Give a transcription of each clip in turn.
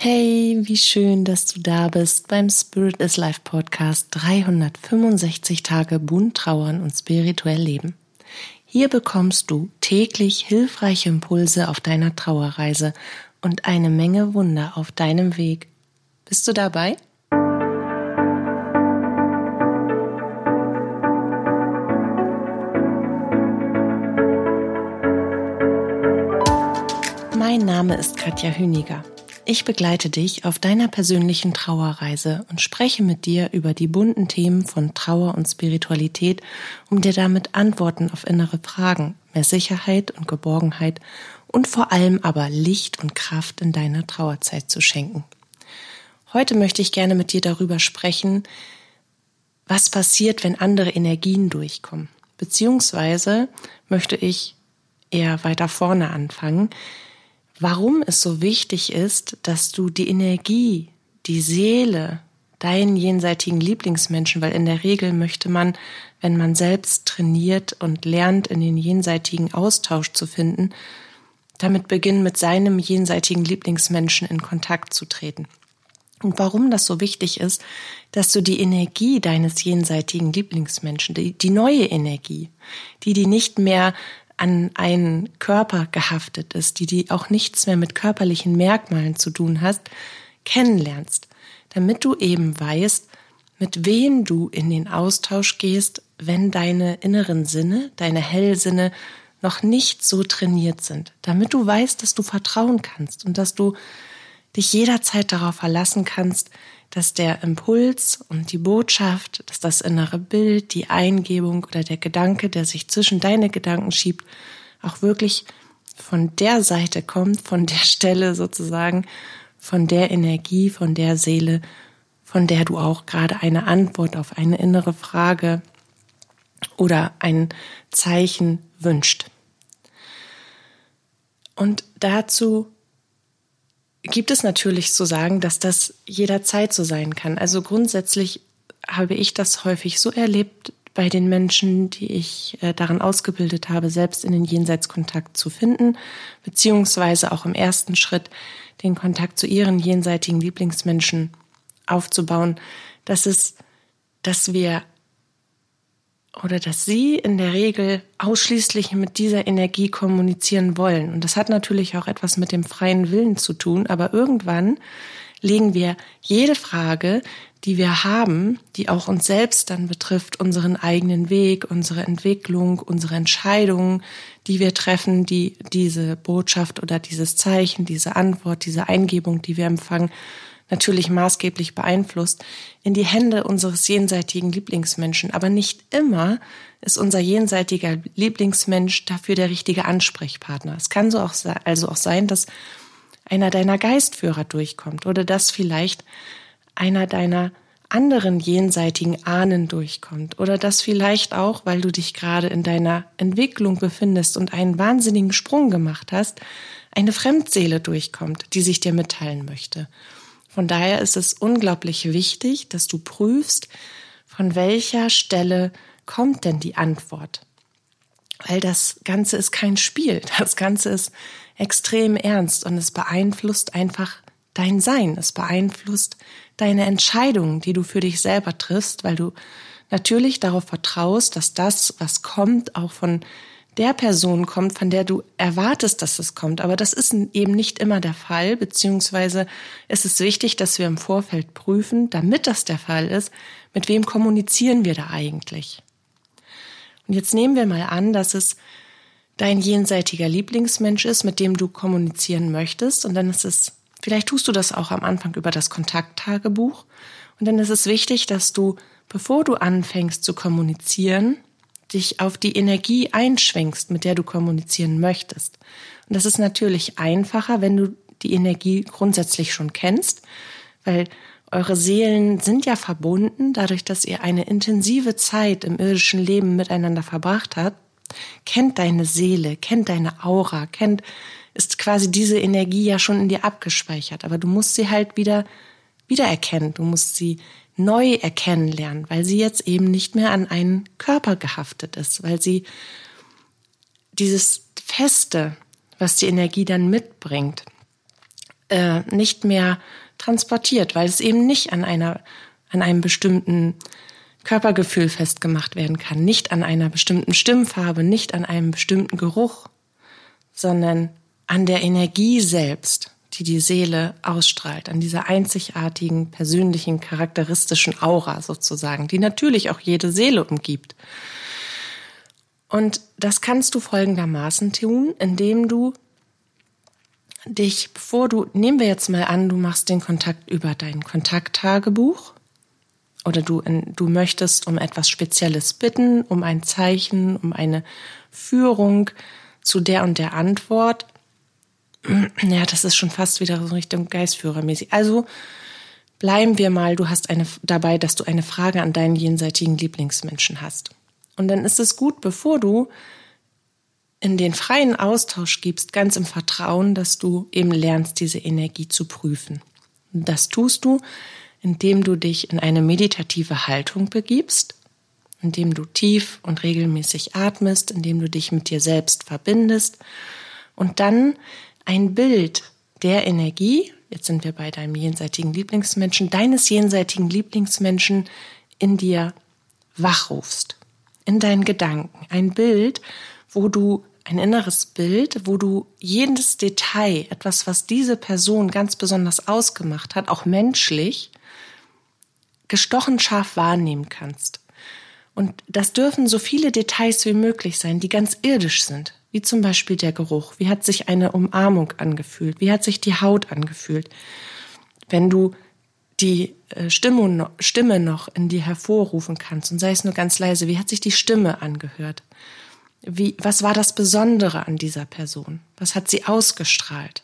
Hey, wie schön, dass du da bist beim Spirit is Life Podcast 365 Tage bunt trauern und spirituell leben. Hier bekommst du täglich hilfreiche Impulse auf deiner Trauerreise und eine Menge Wunder auf deinem Weg. Bist du dabei? Mein Name ist Katja Hüniger. Ich begleite dich auf deiner persönlichen Trauerreise und spreche mit dir über die bunten Themen von Trauer und Spiritualität, um dir damit Antworten auf innere Fragen, mehr Sicherheit und Geborgenheit und vor allem aber Licht und Kraft in deiner Trauerzeit zu schenken. Heute möchte ich gerne mit dir darüber sprechen, was passiert, wenn andere Energien durchkommen. Beziehungsweise möchte ich eher weiter vorne anfangen, warum es so wichtig ist, dass du die Energie, die Seele, deinen jenseitigen Lieblingsmenschen, weil in der Regel möchte man, wenn man selbst trainiert und lernt, in den jenseitigen Austausch zu finden, damit beginnen, mit seinem jenseitigen Lieblingsmenschen in Kontakt zu treten. Und warum das so wichtig ist, dass du die Energie deines jenseitigen Lieblingsmenschen, die, die neue Energie, die die nicht mehr an einen Körper gehaftet ist, die die auch nichts mehr mit körperlichen Merkmalen zu tun hast, kennenlernst, damit du eben weißt, mit wem du in den Austausch gehst, wenn deine inneren Sinne, deine Hellsinne noch nicht so trainiert sind, damit du weißt, dass du vertrauen kannst und dass du dich jederzeit darauf verlassen kannst, dass der Impuls und die Botschaft, dass das innere Bild, die Eingebung oder der Gedanke, der sich zwischen deine Gedanken schiebt, auch wirklich von der Seite kommt, von der Stelle sozusagen, von der Energie, von der Seele, von der du auch gerade eine Antwort auf eine innere Frage oder ein Zeichen wünscht. Und dazu gibt es natürlich zu sagen, dass das jederzeit so sein kann. Also grundsätzlich habe ich das häufig so erlebt bei den Menschen, die ich äh, daran ausgebildet habe, selbst in den Jenseitskontakt zu finden, beziehungsweise auch im ersten Schritt den Kontakt zu ihren jenseitigen Lieblingsmenschen aufzubauen, dass es, dass wir oder dass sie in der Regel ausschließlich mit dieser Energie kommunizieren wollen. Und das hat natürlich auch etwas mit dem freien Willen zu tun, aber irgendwann legen wir jede Frage, die wir haben, die auch uns selbst dann betrifft, unseren eigenen Weg, unsere Entwicklung, unsere Entscheidungen, die wir treffen, die diese Botschaft oder dieses Zeichen, diese Antwort, diese Eingebung, die wir empfangen, natürlich maßgeblich beeinflusst, in die Hände unseres jenseitigen Lieblingsmenschen. Aber nicht immer ist unser jenseitiger Lieblingsmensch dafür der richtige Ansprechpartner. Es kann so auch also auch sein, dass einer deiner Geistführer durchkommt oder dass vielleicht einer deiner anderen jenseitigen Ahnen durchkommt oder dass vielleicht auch, weil du dich gerade in deiner Entwicklung befindest und einen wahnsinnigen Sprung gemacht hast, eine Fremdseele durchkommt, die sich dir mitteilen möchte. Von daher ist es unglaublich wichtig, dass du prüfst, von welcher Stelle kommt denn die Antwort. Weil das Ganze ist kein Spiel. Das Ganze ist extrem ernst und es beeinflusst einfach dein Sein. Es beeinflusst deine Entscheidungen, die du für dich selber triffst, weil du natürlich darauf vertraust, dass das, was kommt, auch von der Person kommt, von der du erwartest, dass es kommt. Aber das ist eben nicht immer der Fall, beziehungsweise ist es wichtig, dass wir im Vorfeld prüfen, damit das der Fall ist, mit wem kommunizieren wir da eigentlich. Und jetzt nehmen wir mal an, dass es dein jenseitiger Lieblingsmensch ist, mit dem du kommunizieren möchtest. Und dann ist es, vielleicht tust du das auch am Anfang über das Kontakttagebuch. Und dann ist es wichtig, dass du, bevor du anfängst zu kommunizieren, dich auf die Energie einschwenkst, mit der du kommunizieren möchtest. Und das ist natürlich einfacher, wenn du die Energie grundsätzlich schon kennst, weil eure Seelen sind ja verbunden, dadurch, dass ihr eine intensive Zeit im irdischen Leben miteinander verbracht habt, kennt deine Seele, kennt deine Aura, kennt, ist quasi diese Energie ja schon in dir abgespeichert, aber du musst sie halt wieder wiedererkennen, du musst sie neu erkennen lernen, weil sie jetzt eben nicht mehr an einen Körper gehaftet ist, weil sie dieses Feste, was die Energie dann mitbringt, äh, nicht mehr transportiert, weil es eben nicht an einer, an einem bestimmten Körpergefühl festgemacht werden kann, nicht an einer bestimmten Stimmfarbe, nicht an einem bestimmten Geruch, sondern an der Energie selbst, die die Seele ausstrahlt, an dieser einzigartigen, persönlichen, charakteristischen Aura sozusagen, die natürlich auch jede Seele umgibt. Und das kannst du folgendermaßen tun, indem du dich, bevor du, nehmen wir jetzt mal an, du machst den Kontakt über dein Kontakttagebuch oder du, du möchtest um etwas Spezielles bitten, um ein Zeichen, um eine Führung zu der und der Antwort. Ja, das ist schon fast wieder so Richtung Geistführermäßig. Also bleiben wir mal, du hast eine dabei, dass du eine Frage an deinen jenseitigen Lieblingsmenschen hast. Und dann ist es gut, bevor du in den freien Austausch gibst, ganz im Vertrauen, dass du eben lernst, diese Energie zu prüfen. Das tust du, indem du dich in eine meditative Haltung begibst, indem du tief und regelmäßig atmest, indem du dich mit dir selbst verbindest und dann ein Bild der Energie, jetzt sind wir bei deinem jenseitigen Lieblingsmenschen, deines jenseitigen Lieblingsmenschen in dir wachrufst, in deinen Gedanken. Ein Bild, wo du ein inneres Bild, wo du jedes Detail, etwas, was diese Person ganz besonders ausgemacht hat, auch menschlich, gestochen scharf wahrnehmen kannst. Und das dürfen so viele Details wie möglich sein, die ganz irdisch sind, wie zum Beispiel der Geruch. Wie hat sich eine Umarmung angefühlt? Wie hat sich die Haut angefühlt? Wenn du die äh, Stimme, noch in dir hervorrufen kannst und sei es nur ganz leise, wie hat sich die Stimme angehört? Wie, was war das Besondere an dieser Person? Was hat sie ausgestrahlt?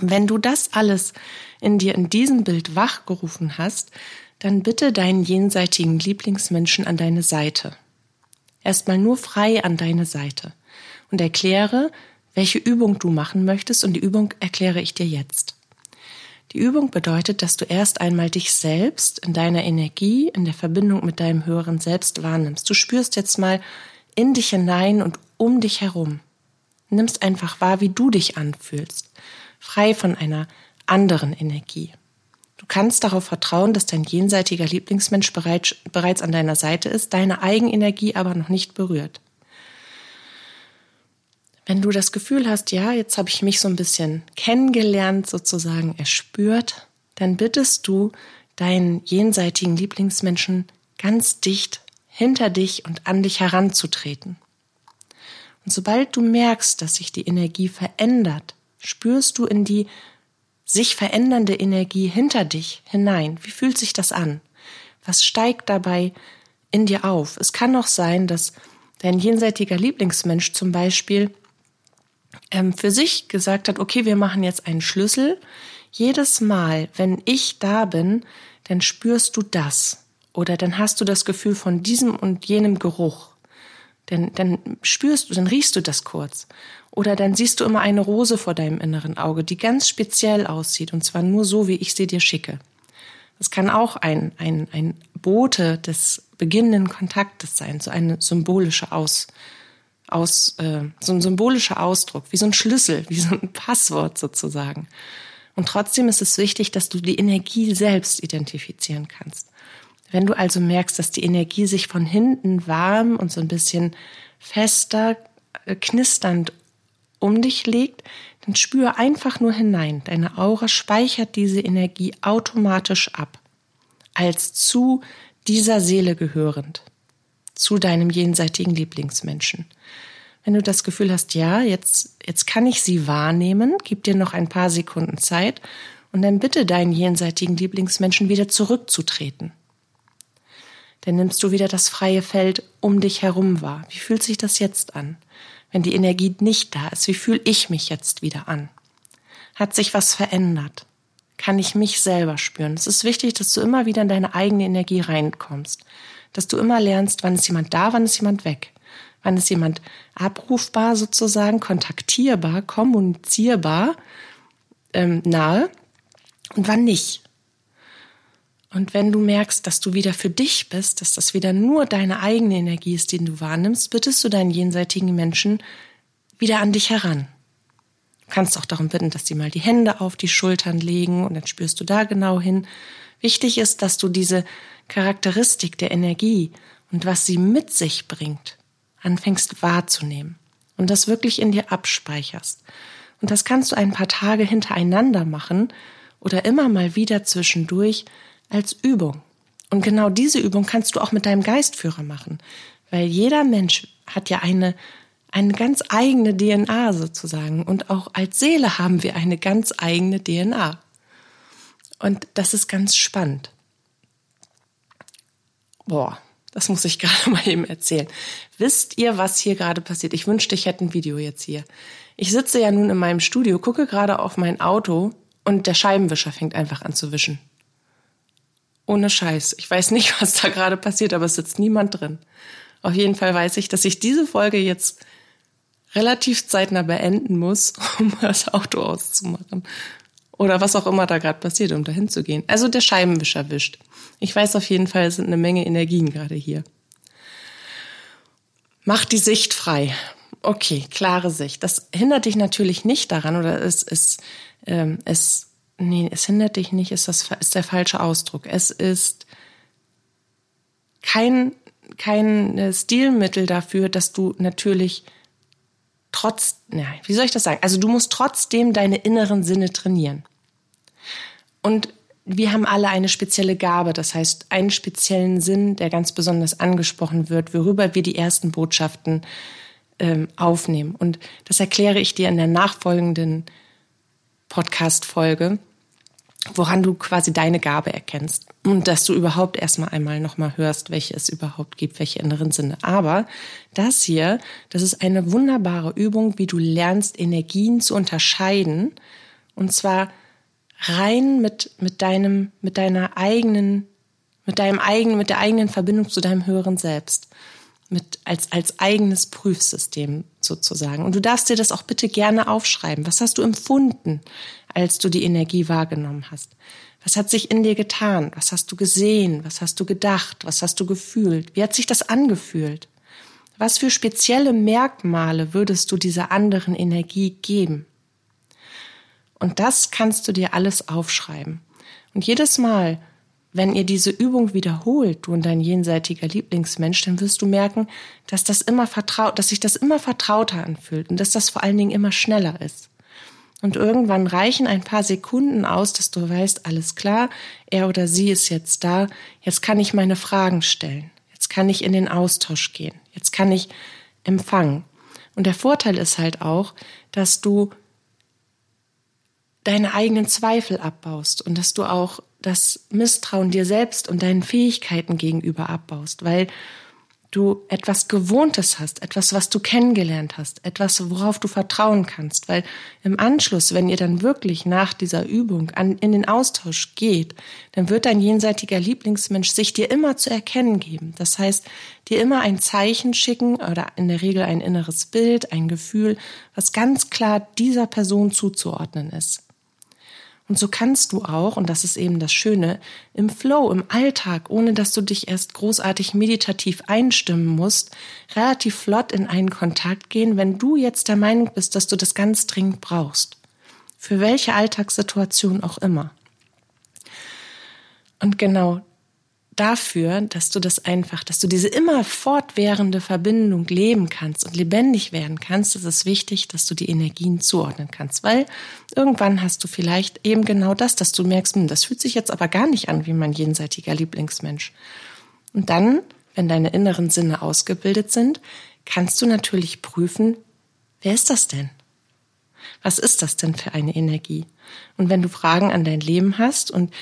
wenn du das alles in dir in diesem Bild wachgerufen hast, dann bitte deinen jenseitigen Lieblingsmenschen an deine Seite. Erstmal nur frei an deine Seite und erkläre, welche Übung du machen möchtest und die Übung erkläre ich dir jetzt. Die Übung bedeutet, dass du erst einmal dich selbst in deiner Energie, in der Verbindung mit deinem höheren Selbst wahrnimmst. Du spürst jetzt mal, in dich hinein und um dich herum. Nimmst einfach wahr, wie du dich anfühlst, frei von einer anderen Energie. Du kannst darauf vertrauen, dass dein jenseitiger Lieblingsmensch bereits, bereits an deiner Seite ist, deine Eigenenergie aber noch nicht berührt. Wenn du das Gefühl hast, ja, jetzt habe ich mich so ein bisschen kennengelernt, sozusagen erspürt, dann bittest du deinen jenseitigen Lieblingsmenschen ganz dicht hinter dich und an dich heranzutreten. Und sobald du merkst, dass sich die Energie verändert, spürst du in die sich verändernde Energie hinter dich hinein. Wie fühlt sich das an? Was steigt dabei in dir auf? Es kann auch sein, dass dein jenseitiger Lieblingsmensch zum Beispiel für sich gesagt hat, okay, wir machen jetzt einen Schlüssel. Jedes Mal, wenn ich da bin, dann spürst du das. Oder dann hast du das Gefühl von diesem und jenem Geruch. Denn dann spürst du, dann riechst du das kurz. Oder dann siehst du immer eine Rose vor deinem inneren Auge, die ganz speziell aussieht, und zwar nur so, wie ich sie dir schicke. Das kann auch ein, ein, ein Bote des beginnenden Kontaktes sein, so eine symbolische Aus, aus, äh, so ein symbolischer Ausdruck, wie so ein Schlüssel, wie so ein Passwort sozusagen. Und trotzdem ist es wichtig, dass du die Energie selbst identifizieren kannst. Wenn du also merkst, dass die Energie sich von hinten warm und so ein bisschen fester, äh, knisternd um dich legt, dann spüre einfach nur hinein. Deine Aura speichert diese Energie automatisch ab, als zu dieser Seele gehörend, zu deinem jenseitigen Lieblingsmenschen. Wenn du das Gefühl hast, ja, jetzt, jetzt kann ich sie wahrnehmen, gib dir noch ein paar Sekunden Zeit und dann bitte deinen jenseitigen Lieblingsmenschen wieder zurückzutreten dann nimmst du wieder das freie Feld um dich herum wahr. Wie fühlt sich das jetzt an? Wenn die Energie nicht da ist, wie fühle ich mich jetzt wieder an? Hat sich was verändert? Kann ich mich selber spüren? Es ist wichtig, dass du immer wieder in deine eigene Energie reinkommst. Dass du immer lernst, wann ist jemand da, wann ist jemand weg. Wann ist jemand abrufbar sozusagen, kontaktierbar, kommunizierbar, ähm, nahe und wann nicht. Und wenn du merkst, dass du wieder für dich bist, dass das wieder nur deine eigene Energie ist, die du wahrnimmst, bittest du deinen jenseitigen Menschen wieder an dich heran. Du kannst auch darum bitten, dass sie mal die Hände auf die Schultern legen und dann spürst du da genau hin. Wichtig ist, dass du diese Charakteristik der Energie und was sie mit sich bringt, anfängst wahrzunehmen und das wirklich in dir abspeicherst. Und das kannst du ein paar Tage hintereinander machen oder immer mal wieder zwischendurch als Übung. Und genau diese Übung kannst du auch mit deinem Geistführer machen, weil jeder Mensch hat ja eine eine ganz eigene DNA sozusagen und auch als Seele haben wir eine ganz eigene DNA. Und das ist ganz spannend. Boah, das muss ich gerade mal eben erzählen. Wisst ihr, was hier gerade passiert? Ich wünschte, ich hätte ein Video jetzt hier. Ich sitze ja nun in meinem Studio, gucke gerade auf mein Auto und der Scheibenwischer fängt einfach an zu wischen. Ohne Scheiß. Ich weiß nicht, was da gerade passiert, aber es sitzt niemand drin. Auf jeden Fall weiß ich, dass ich diese Folge jetzt relativ zeitnah beenden muss, um das Auto auszumachen. Oder was auch immer da gerade passiert, um dahin zu gehen. Also der Scheibenwischer wischt. Ich weiß auf jeden Fall, es sind eine Menge Energien gerade hier. Mach die Sicht frei. Okay, klare Sicht. Das hindert dich natürlich nicht daran, oder es ist, ähm, es, nee, es hindert dich nicht, ist das, ist der falsche Ausdruck. Es ist kein, kein äh, Stilmittel dafür, dass du natürlich trotz, ja, wie soll ich das sagen? Also du musst trotzdem deine inneren Sinne trainieren. Und wir haben alle eine spezielle Gabe, das heißt einen speziellen Sinn, der ganz besonders angesprochen wird, worüber wir die ersten Botschaften ähm, aufnehmen. Und das erkläre ich dir in der nachfolgenden Podcast-Folge woran du quasi deine Gabe erkennst und dass du überhaupt erstmal einmal nochmal hörst, welche es überhaupt gibt, welche inneren Sinne. Aber das hier, das ist eine wunderbare Übung, wie du lernst, Energien zu unterscheiden und zwar rein mit, mit deinem, mit deiner eigenen, mit deinem eigenen, mit der eigenen Verbindung zu deinem höheren Selbst. Mit, als, als eigenes Prüfsystem sozusagen. Und du darfst dir das auch bitte gerne aufschreiben. Was hast du empfunden? als du die Energie wahrgenommen hast? Was hat sich in dir getan? Was hast du gesehen? Was hast du gedacht? Was hast du gefühlt? Wie hat sich das angefühlt? Was für spezielle Merkmale würdest du dieser anderen Energie geben? Und das kannst du dir alles aufschreiben. Und jedes Mal, wenn ihr diese Übung wiederholt, du und dein jenseitiger Lieblingsmensch, dann wirst du merken, dass das immer vertraut, dass sich das immer vertrauter anfühlt und dass das vor allen Dingen immer schneller ist. Und irgendwann reichen ein paar Sekunden aus, dass du weißt, alles klar, er oder sie ist jetzt da, jetzt kann ich meine Fragen stellen, jetzt kann ich in den Austausch gehen, jetzt kann ich empfangen. Und der Vorteil ist halt auch, dass du deine eigenen Zweifel abbaust und dass du auch das Misstrauen dir selbst und deinen Fähigkeiten gegenüber abbaust, weil du etwas Gewohntes hast, etwas, was du kennengelernt hast, etwas, worauf du vertrauen kannst. Weil im Anschluss, wenn ihr dann wirklich nach dieser Übung an, in den Austausch geht, dann wird dein jenseitiger Lieblingsmensch sich dir immer zu erkennen geben. Das heißt, dir immer ein Zeichen schicken oder in der Regel ein inneres Bild, ein Gefühl, was ganz klar dieser Person zuzuordnen ist. Und so kannst du auch, und das ist eben das Schöne, im Flow, im Alltag, ohne dass du dich erst großartig meditativ einstimmen musst, relativ flott in einen Kontakt gehen, wenn du jetzt der Meinung bist, dass du das ganz dringend brauchst. Für welche Alltagssituation auch immer. Und genau dafür, dass du das einfach, dass du diese immer fortwährende Verbindung leben kannst und lebendig werden kannst, ist es wichtig, dass du die Energien zuordnen kannst, weil irgendwann hast du vielleicht eben genau das, dass du merkst, hm, das fühlt sich jetzt aber gar nicht an wie mein jenseitiger Lieblingsmensch. Und dann, wenn deine inneren Sinne ausgebildet sind, kannst du natürlich prüfen, wer ist das denn? Was ist das denn für eine Energie? Und wenn du Fragen an dein Leben hast und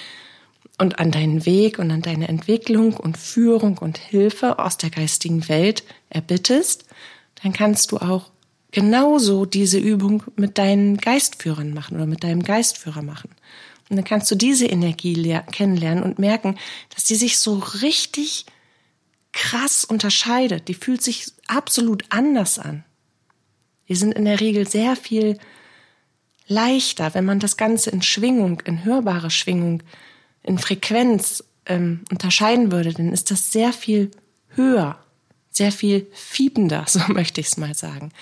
und an deinen Weg und an deine Entwicklung und Führung und Hilfe aus der geistigen Welt erbittest, dann kannst du auch genauso diese Übung mit deinen Geistführern machen oder mit deinem Geistführer machen. Und dann kannst du diese Energie kennenlernen und merken, dass die sich so richtig krass unterscheidet. Die fühlt sich absolut anders an. Die sind in der Regel sehr viel leichter, wenn man das Ganze in Schwingung, in hörbare Schwingung in Frequenz ähm, unterscheiden würde, dann ist das sehr viel höher, sehr viel fiebender, so möchte ich es mal sagen.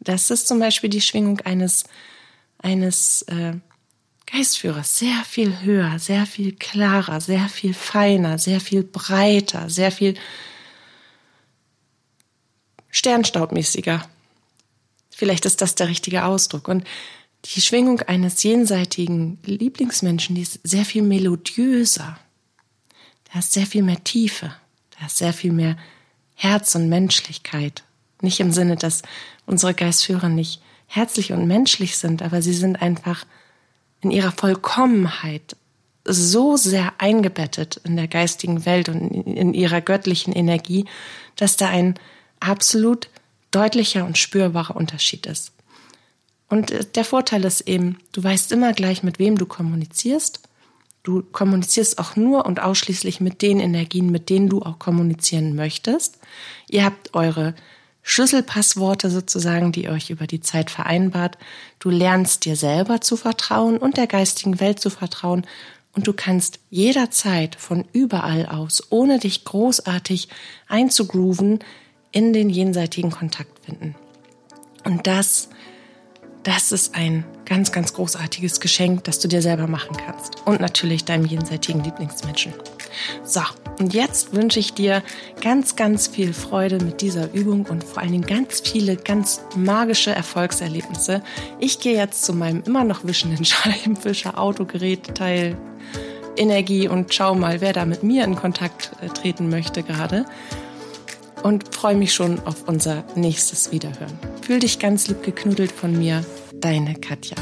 Das ist zum Beispiel die Schwingung eines eines äh, Geistführers sehr viel höher, sehr viel klarer, sehr viel feiner, sehr viel breiter, sehr viel sternstaubmäßiger. Vielleicht ist das der richtige Ausdruck. Und die Schwingung eines jenseitigen Lieblingsmenschen, die ist sehr viel melodiöser. Da ist sehr viel mehr Tiefe. Da ist sehr viel mehr Herz und Menschlichkeit. Nicht im Sinne, dass unsere Geistführer nicht herzlich und menschlich sind, aber sie sind einfach in ihrer Vollkommenheit so sehr eingebettet in der geistigen Welt und in ihrer göttlichen Energie, dass da ein absolut deutlicher und spürbarer Unterschied ist. Und äh, der Vorteil ist eben, du weißt immer gleich, mit wem du kommunizierst. Du kommunizierst auch nur und ausschließlich mit den Energien, mit denen du auch kommunizieren möchtest. Ihr habt eure Schlüsselpassworte sozusagen, die euch über die Zeit vereinbart. Du lernst dir selber zu vertrauen und der geistigen Welt zu vertrauen und du kannst jederzeit von überall aus, ohne dich großartig einzugrooven, in den jenseitigen Kontakt finden. Und das das ist ein ganz, ganz großartiges Geschenk, das du dir selber machen kannst. Und natürlich deinem jenseitigen Lieblingsmenschen. So, und jetzt wünsche ich dir ganz, ganz viel Freude mit dieser Übung und vor allen Dingen ganz viele, ganz magische Erfolgserlebnisse. Ich gehe jetzt zu meinem immer noch wischenden Scheibenwischer, Autogerät, Teil, Energie und schau mal, wer da mit mir in Kontakt äh, treten möchte gerade und freue mich schon auf unser nächstes Wiederhören. Fühl dich ganz lieb geknuddelt von mir, deine Katja.